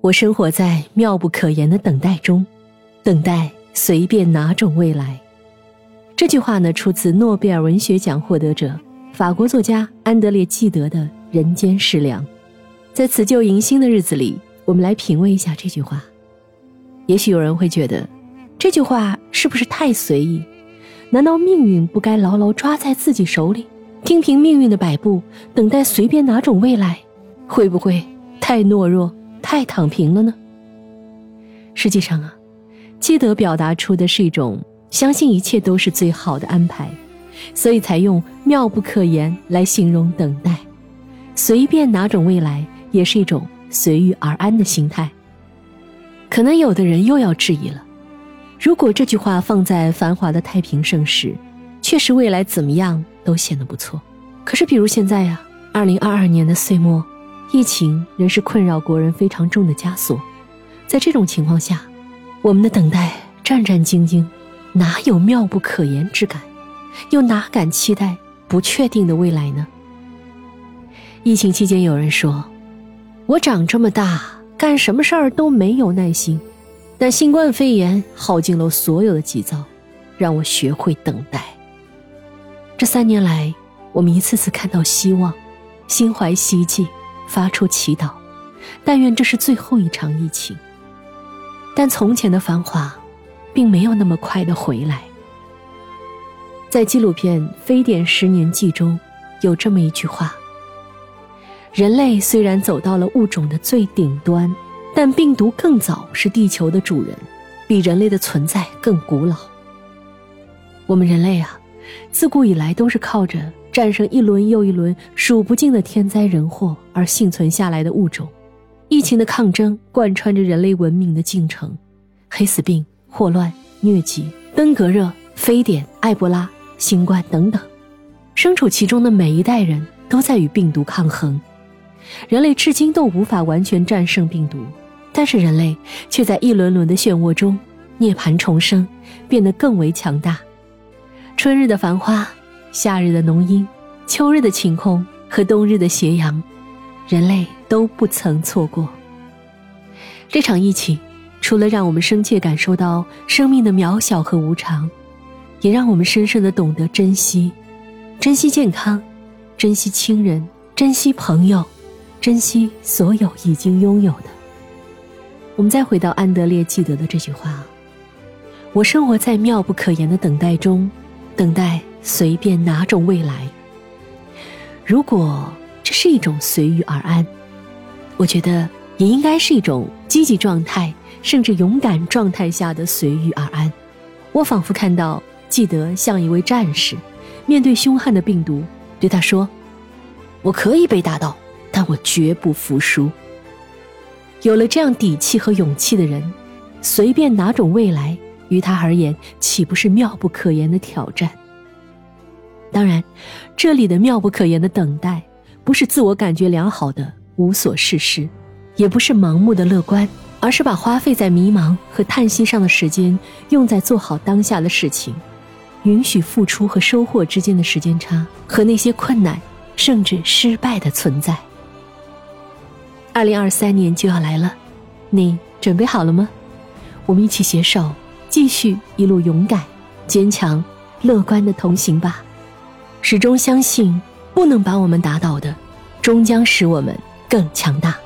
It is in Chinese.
我生活在妙不可言的等待中，等待随便哪种未来。这句话呢，出自诺贝尔文学奖获得者法国作家安德烈·纪德的《人间世良》。在辞旧迎新的日子里，我们来品味一下这句话。也许有人会觉得，这句话是不是太随意？难道命运不该牢牢抓在自己手里，听凭命运的摆布，等待随便哪种未来？会不会太懦弱？太躺平了呢。实际上啊，基德表达出的是一种相信一切都是最好的安排，所以才用妙不可言来形容等待。随便哪种未来，也是一种随遇而安的心态。可能有的人又要质疑了：如果这句话放在繁华的太平盛世，确实未来怎么样都显得不错。可是比如现在呀，二零二二年的岁末。疫情仍是困扰国人非常重的枷锁，在这种情况下，我们的等待战战兢兢，哪有妙不可言之感？又哪敢期待不确定的未来呢？疫情期间，有人说：“我长这么大，干什么事儿都没有耐心，但新冠肺炎耗尽了所有的急躁，让我学会等待。”这三年来，我们一次次看到希望，心怀希冀。发出祈祷，但愿这是最后一场疫情。但从前的繁华，并没有那么快的回来。在纪录片《非典十年记》中，有这么一句话：人类虽然走到了物种的最顶端，但病毒更早是地球的主人，比人类的存在更古老。我们人类啊，自古以来都是靠着。战胜一轮又一轮数不尽的天灾人祸而幸存下来的物种，疫情的抗争贯穿着人类文明的进程，黑死病、霍乱、疟疾、登革热、非典、埃博拉、新冠等等，身处其中的每一代人都在与病毒抗衡。人类至今都无法完全战胜病毒，但是人类却在一轮轮的漩涡中涅槃重生，变得更为强大。春日的繁花。夏日的浓荫，秋日的晴空和冬日的斜阳，人类都不曾错过。这场疫情，除了让我们深切感受到生命的渺小和无常，也让我们深深的懂得珍惜，珍惜健康，珍惜亲人，珍惜朋友，珍惜所有已经拥有的。我们再回到安德烈记得的这句话：“我生活在妙不可言的等待中，等待。”随便哪种未来，如果这是一种随遇而安，我觉得也应该是一种积极状态，甚至勇敢状态下的随遇而安。我仿佛看到记得像一位战士，面对凶悍的病毒，对他说：“我可以被打倒，但我绝不服输。”有了这样底气和勇气的人，随便哪种未来，于他而言，岂不是妙不可言的挑战？当然，这里的妙不可言的等待，不是自我感觉良好的无所事事，也不是盲目的乐观，而是把花费在迷茫和叹息上的时间，用在做好当下的事情，允许付出和收获之间的时间差和那些困难甚至失败的存在。二零二三年就要来了，你准备好了吗？我们一起携手，继续一路勇敢、坚强、乐观的同行吧。始终相信，不能把我们打倒的，终将使我们更强大。